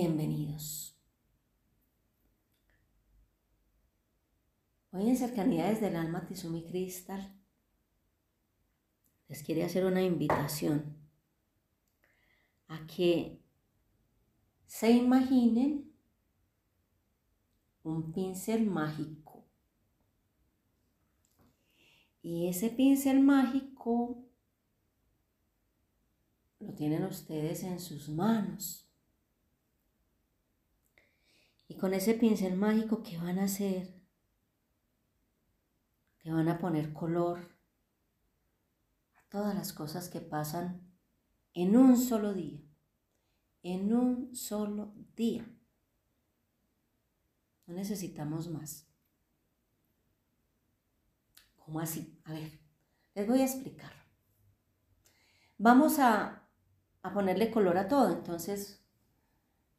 Bienvenidos. Hoy en Cercanidades del Alma Tizumi Cristal les quiere hacer una invitación a que se imaginen un pincel mágico. Y ese pincel mágico lo tienen ustedes en sus manos. Y con ese pincel mágico, ¿qué van a hacer? Le van a poner color a todas las cosas que pasan en un solo día. En un solo día. No necesitamos más. ¿Cómo así? A ver, les voy a explicar. Vamos a, ponerle color a todo. Entonces,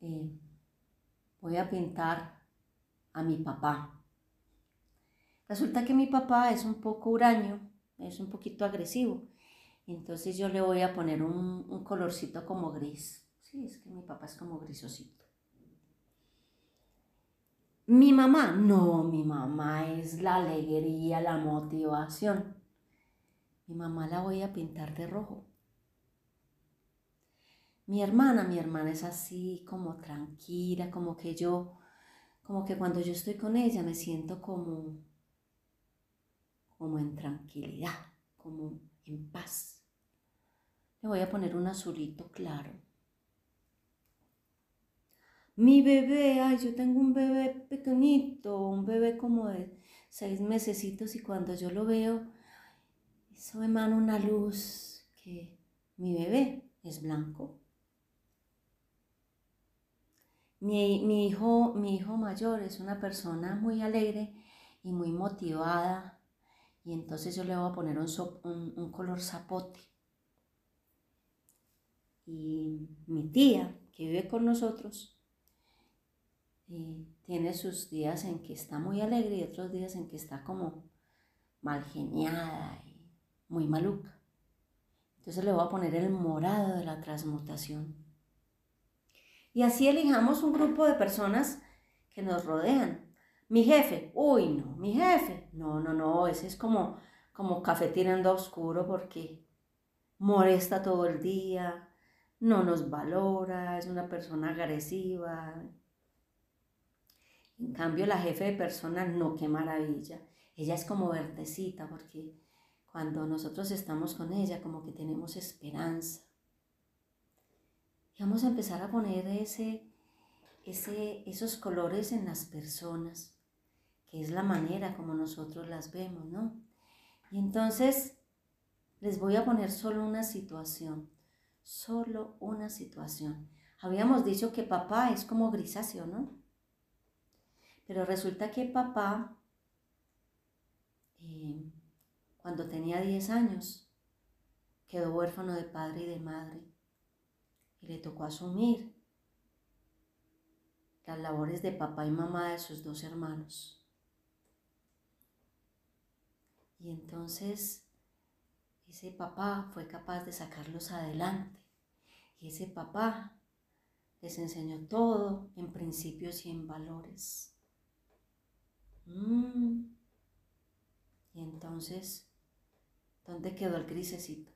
eh, voy a pintar a mi papá. Resulta que mi papá es un poco huraño, es un poquito agresivo. Entonces yo le voy a poner un, colorcito como gris. Sí, es que mi papá es como grisosito. Mi mamá, no, mi mamá es la alegría, la motivación. Mi mamá la voy a pintar de rojo. Mi hermana, mi hermana es así como tranquila, como que yo, como que cuando yo estoy con ella me siento como, como en tranquilidad, como en paz. Le voy a poner un azulito claro. Mi bebé, ay, yo tengo un bebé pequeñito, un bebé como de seis mesecitos y cuando yo lo veo, eso emana una luz que mi bebé es blanco. Mi, mi, hijo, mi hijo mayor es una persona muy alegre y muy motivada y entonces yo le voy a poner un, color zapote. Y mi tía, que vive con nosotros, eh, tiene sus días en que está muy alegre y otros días en que está como mal geniada y muy maluca. Entonces le voy a poner el morado de la transmutación. Y así elijamos un grupo de personas que nos rodean. Mi jefe, uy, no, mi jefe. No, no, no, ese es como, como café tirando oscuro porque molesta todo el día, no nos valora, es una persona agresiva. En cambio, la jefe de personas, no, qué maravilla. Ella es como verdecita porque cuando nosotros estamos con ella, como que tenemos esperanza. Y vamos a empezar a poner ese, ese, esos colores en las personas que es la manera como nosotros las vemos, ¿no? Y entonces les voy a poner solo una situación, solo una situación. Habíamos dicho que papá es como grisáceo, ¿no? Pero resulta que papá, eh, cuando tenía 10 años, quedó huérfano de padre y de madre y le tocó asumir las labores de papá y mamá de sus dos hermanos. Y entonces ese papá fue capaz de sacarlos adelante. Y ese papá les enseñó todo en principios y en valores. Mm. Y entonces, ¿dónde quedó el grisecito?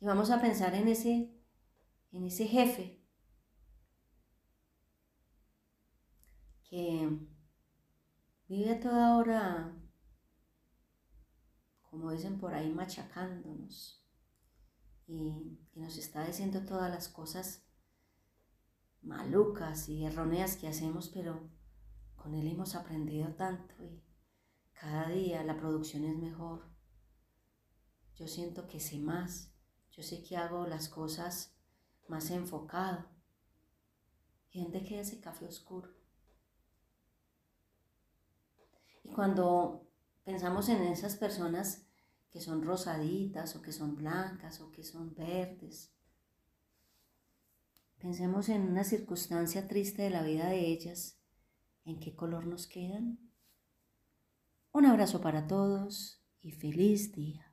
Y vamos a pensar en ese, en ese jefe que Vive a toda hora, como dicen por ahí, machacándonos. Y, nos está diciendo todas las cosas malucas y erróneas que hacemos, pero con él hemos aprendido tanto y cada día la producción es mejor. Yo siento que sé más, yo sé que hago las cosas más enfocado, ¿Y dónde queda ese café oscuro? Y cuando pensamos en esas personas que son rosaditas o que son blancas o que son verdes, pensemos en una circunstancia triste de la vida de ellas, ¿en qué color nos quedan? Un abrazo para todos y feliz día.